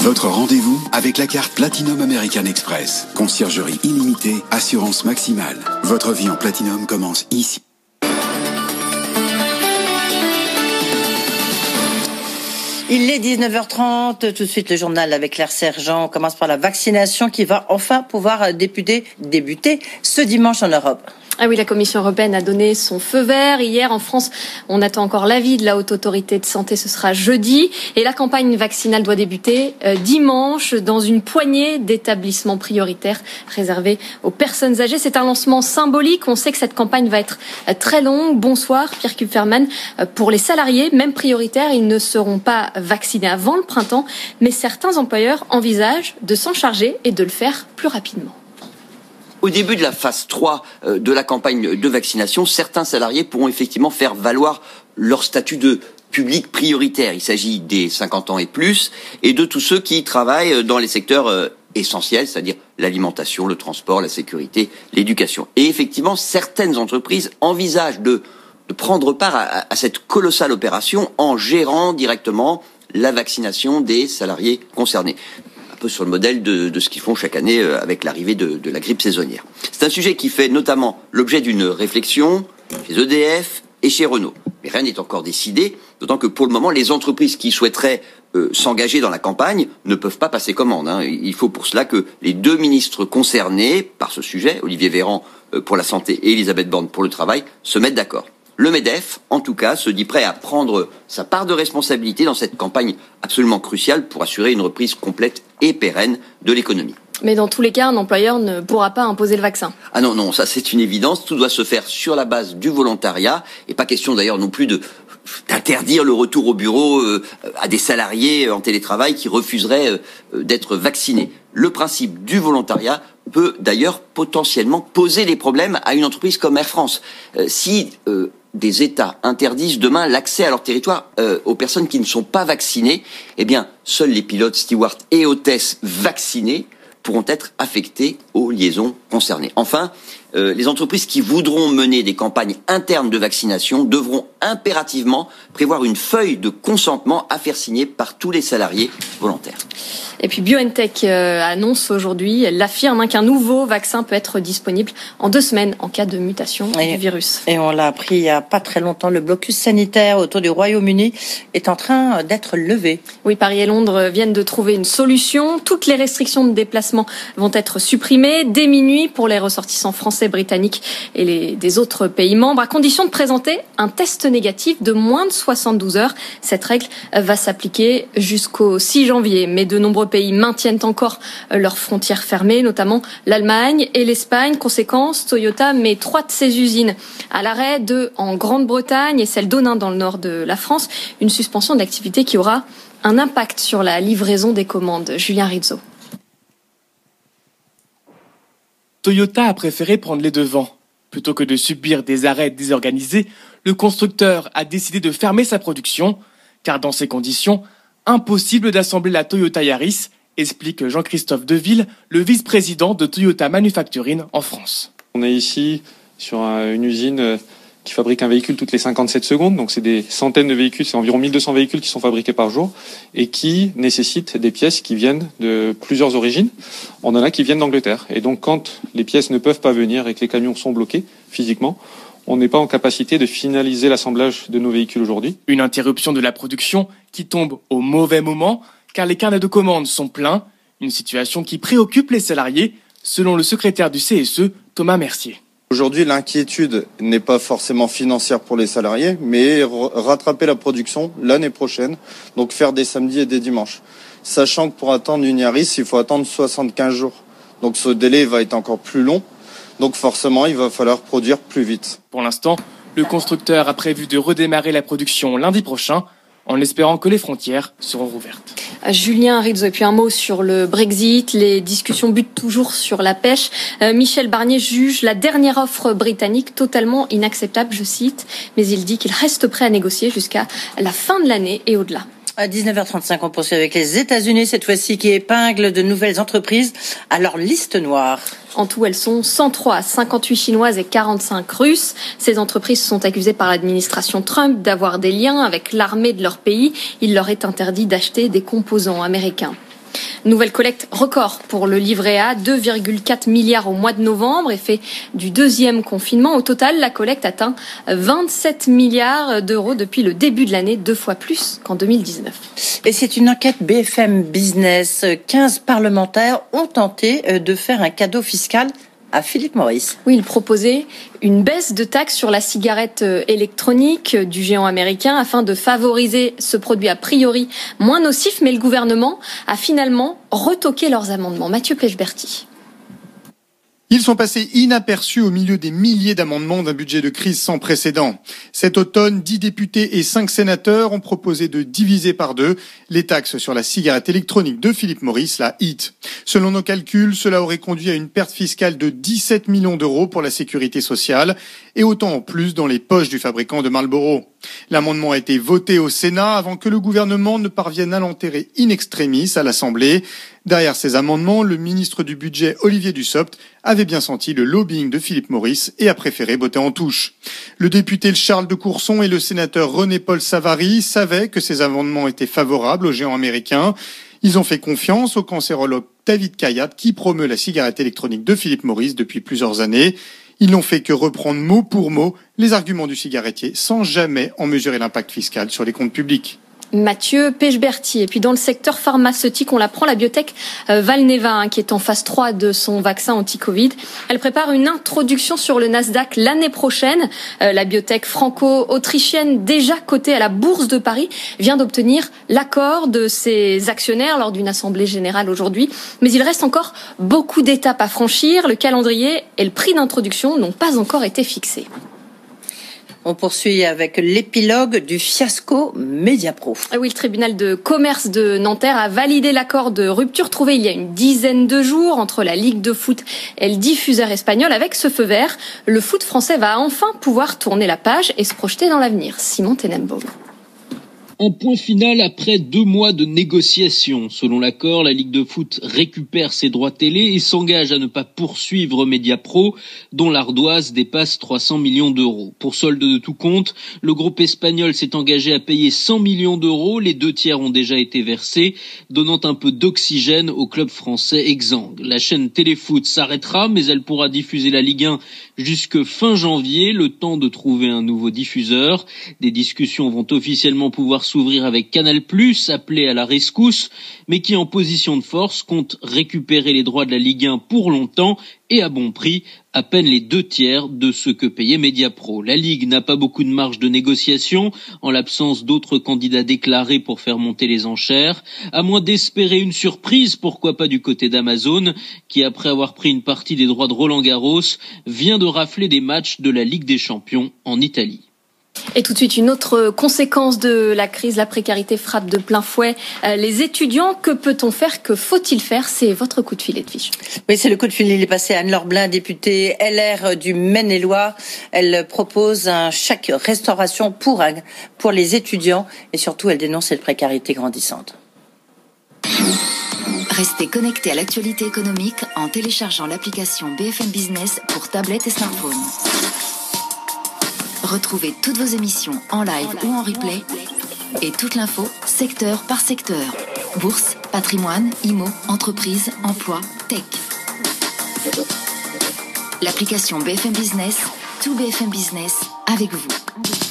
Votre rendez-vous avec la carte Platinum American Express. Conciergerie illimitée, assurance maximale. Votre vie en Platinum commence ici. Il est 19h30, tout de suite le journal avec Claire Sergent. Commence par la vaccination qui va enfin pouvoir débuter ce dimanche en Europe. Ah oui, la Commission européenne a donné son feu vert. Hier, en France, on attend encore l'avis de la Haute Autorité de Santé. Ce sera jeudi. Et la campagne vaccinale doit débuter euh, dimanche dans une poignée d'établissements prioritaires réservés aux personnes âgées. C'est un lancement symbolique. On sait que cette campagne va être euh, très longue. Bonsoir, Pierre Kupferman. Euh, pour les salariés, même prioritaires, ils ne seront pas vaccinés avant le printemps. Mais certains employeurs envisagent de s'en charger et de le faire plus rapidement. Au début de la phase 3 euh, de la campagne de vaccination, certains salariés pourront effectivement faire valoir leur statut de public prioritaire. Il s'agit des 50 ans et plus et de tous ceux qui travaillent dans les secteurs euh, essentiels, c'est-à-dire l'alimentation, le transport, la sécurité, l'éducation. Et effectivement, certaines entreprises envisagent de, prendre part à cette colossale opération en gérant directement la vaccination des salariés concernés peu sur le modèle de, ce qu'ils font chaque année euh, avec l'arrivée de, la grippe saisonnière. C'est un sujet qui fait notamment l'objet d'une réflexion chez EDF et chez Renault. Mais rien n'est encore décidé, d'autant que pour le moment, les entreprises qui souhaiteraient euh, s'engager dans la campagne ne peuvent pas passer commande. Hein. Il faut pour cela que les deux ministres concernés par ce sujet, Olivier Véran euh, pour la santé et Elisabeth Borne pour le travail, se mettent d'accord. Le MEDEF, en tout cas, se dit prêt à prendre sa part de responsabilité dans cette campagne absolument cruciale pour assurer une reprise complète et pérenne de l'économie. Mais dans tous les cas, un employeur ne pourra pas imposer le vaccin. Ah non, non, ça c'est une évidence. Tout doit se faire sur la base du volontariat. Et pas question d'ailleurs non plus de d'interdire le retour au bureau euh, à des salariés en télétravail qui refuseraient euh, d'être vaccinés. Le principe du volontariat peut d'ailleurs potentiellement poser des problèmes à une entreprise comme Air France. Euh, si des États interdisent demain l'accès à leur territoire euh, aux personnes qui ne sont pas vaccinées, eh bien, seuls les pilotes, stewards et hôtesses vaccinés pourront être affectés aux liaisons concernées. Enfin, euh, les entreprises qui voudront mener des campagnes internes de vaccination devront impérativement prévoir une feuille de consentement à faire signer par tous les salariés volontaires. Et puis BioNTech euh, annonce aujourd'hui, elle affirme hein, qu'un nouveau vaccin peut être disponible en deux semaines en cas de mutation du virus. Et on l'a appris il n'y a pas très longtemps, le blocus sanitaire autour du Royaume-Uni est en train d'être levé. Oui, Paris et Londres viennent de trouver une solution. Toutes les restrictions de déplacement vont être supprimées dès minuit pour les ressortissants français, britanniques et les, des autres pays membres, à condition de présenter un test négatif de moins de 72 heures. Cette règle va s'appliquer jusqu'au 6 janvier, mais de nombreux pays maintiennent encore euh, leurs frontières fermées, notamment l'Allemagne et l'Espagne. Conséquence, Toyota met trois de ses usines à l'arrêt, deux en Grande-Bretagne et celle d'Onin dans le nord de la France. Une suspension d'activité qui aura un impact sur la livraison des commandes. Julien Rizzo. Toyota a préféré prendre les devants. Plutôt que de subir des arrêts désorganisés, le constructeur a décidé de fermer sa production, car dans ces conditions, impossible d'assembler la Toyota Yaris, explique Jean-Christophe Deville, le vice-président de Toyota Manufacturing en France. On est ici sur une usine euh, qui fabrique un véhicule toutes les 57 secondes, donc c'est des centaines de véhicules, c'est environ 1200 véhicules qui sont fabriqués par jour et qui nécessitent des pièces qui viennent de plusieurs origines. On en a qui viennent d'Angleterre. Et donc quand les pièces ne peuvent pas venir et que les camions sont bloqués physiquement, on n'est pas en capacité de finaliser l'assemblage de nos véhicules aujourd'hui. Une interruption de la production qui tombe au mauvais moment car les carnets de commandes sont pleins, une situation qui préoccupe les salariés, selon le secrétaire du CSE, Thomas Mercier. Aujourd'hui, l'inquiétude n'est pas forcément financière pour les salariés, mais rattraper la production l'année prochaine, donc faire des samedis et des dimanches. Sachant que pour attendre une Yaris, il faut attendre 75 jours. Donc ce délai va être encore plus long. Donc forcément, il va falloir produire plus vite. Pour l'instant, le constructeur a prévu de redémarrer la production lundi prochain en espérant que les frontières seront rouvertes. Euh, Julien Rizzo, et puis un mot sur le Brexit. Les discussions butent toujours sur la pêche. Euh, Michel Barnier juge la dernière offre britannique totalement inacceptable, je cite, mais il dit qu'il reste prêt à négocier jusqu'à la fin de l'année et au-delà. À 19h35, on poursuit avec les États-Unis, cette fois-ci qui épinglent de nouvelles entreprises à leur liste noire. En tout, elles sont 103, 58 chinoises et 45 russes. Ces entreprises sont accusées par l'administration Trump d'avoir des liens avec l'armée de leur pays. Il leur est interdit d'acheter des composants américains. Nouvelle collecte record pour le livret A, 2,4 milliards au mois de novembre, effet du deuxième confinement. Au total, la collecte atteint 27 milliards d'euros depuis le début de l'année, deux fois plus qu'en 2019. Et c'est une enquête BFM Business. 15 parlementaires ont tenté euh, de faire un cadeau fiscal à Philippe Maurice. Oui, il proposait une baisse de taxes sur la cigarette euh, électronique du géant américain afin de favoriser ce produit a priori moins nocif, mais le gouvernement a finalement retoqué leurs amendements. Mathieu Pechberti. Ils sont passés inaperçus au milieu des milliers d'amendements d'un budget de crise sans précédent. Cet automne, dix députés et cinq sénateurs ont proposé de diviser par deux les taxes sur la cigarette électronique de Philippe Maurice, la HIT. Selon nos calculs, cela aurait conduit à une perte fiscale de 17 millions d'euros pour la sécurité sociale et autant en plus dans les poches du fabricant de Marlboro. L'amendement a été voté au Sénat avant que le gouvernement ne parvienne à l'enterrer in extremis à l'Assemblée. Derrière ces amendements, le ministre du Budget, Olivier Dussopt, avait bien senti le lobbying de Philippe Maurice et a préféré botter en touche. Le député Charles de Courson et le sénateur René-Paul Savary savaient que ces amendements étaient favorables aux géants américains. Ils ont fait confiance au cancérologue David Kayat qui promeut la cigarette électronique de Philippe Maurice depuis plusieurs années. Ils n'ont fait que reprendre mot pour mot les arguments du cigarettier sans jamais en mesurer l'impact fiscal sur les comptes publics. Mathieu Pechberti. Et puis dans le secteur pharmaceutique, on l'apprend, la biotech euh, Valneva, hein, qui est en phase 3 de son vaccin anti-Covid, elle prépare une introduction sur le Nasdaq l'année prochaine. Euh, la biotech franco-autrichienne, déjà cotée à la Bourse de Paris, vient d'obtenir l'accord de ses actionnaires lors d'une assemblée générale aujourd'hui. Mais il reste encore beaucoup d'étapes à franchir. Le calendrier et le prix d'introduction n'ont pas encore été fixés. On poursuit avec l'épilogue du fiasco Mediapro. Ah oui, le tribunal de commerce de Nanterre a validé l'accord de rupture trouvé il y a une dizaine de jours entre la Ligue de foot et le diffuseur espagnol. Avec ce feu vert, le foot français va enfin pouvoir tourner la page et se projeter dans l'avenir. Simon Tenenbaum. En point final, après deux mois de négociations, selon l'accord, la Ligue de foot récupère ses droits télé et s'engage à ne pas poursuivre Mediapro, dont l'ardoise dépasse 300 millions d'euros. Pour solde de tout compte, le groupe espagnol s'est engagé à payer 100 millions d'euros, les deux tiers ont déjà été versés, donnant un peu d'oxygène au club français exsangue. La chaîne Téléfoot s'arrêtera, mais elle pourra diffuser la Ligue 1 jusque fin janvier, le temps de trouver un nouveau diffuseur. Des discussions vont officiellement pouvoir s'ouvrir avec Canal+, appelé à la rescousse, mais qui en position de force compte récupérer les droits de la Ligue 1 pour longtemps et à bon prix, à peine les deux tiers de ce que payait Mediapro. La Ligue n'a pas beaucoup de marge de négociation, en l'absence d'autres candidats déclarés pour faire monter les enchères, à moins d'espérer une surprise, pourquoi pas du côté d'Amazon, qui après avoir pris une partie des droits de Roland Garros, vient de rafler des matchs de la Ligue des Champions en Italie. Et tout de suite, une autre conséquence de la crise, la précarité frappe de plein fouet euh, les étudiants. Que peut-on faire Que faut-il faire? C'est votre coup de filet de fiche. Oui, c'est le coup de filet. Il est passé à Anne-Laure Blin, députée LR du Maine-et-Loire. Elle propose un chèque restauration pour, pour les étudiants et surtout, elle dénonce cette précarité grandissante. Restez connectés à l'actualité économique en téléchargeant l'application BFM Business pour tablette et smartphone. Retrouvez toutes vos émissions en live ou en replay et toute l'info secteur par secteur. Bourse, patrimoine, IMO, entreprise, emploi, tech. L'application BFM Business, tout BFM Business avec vous.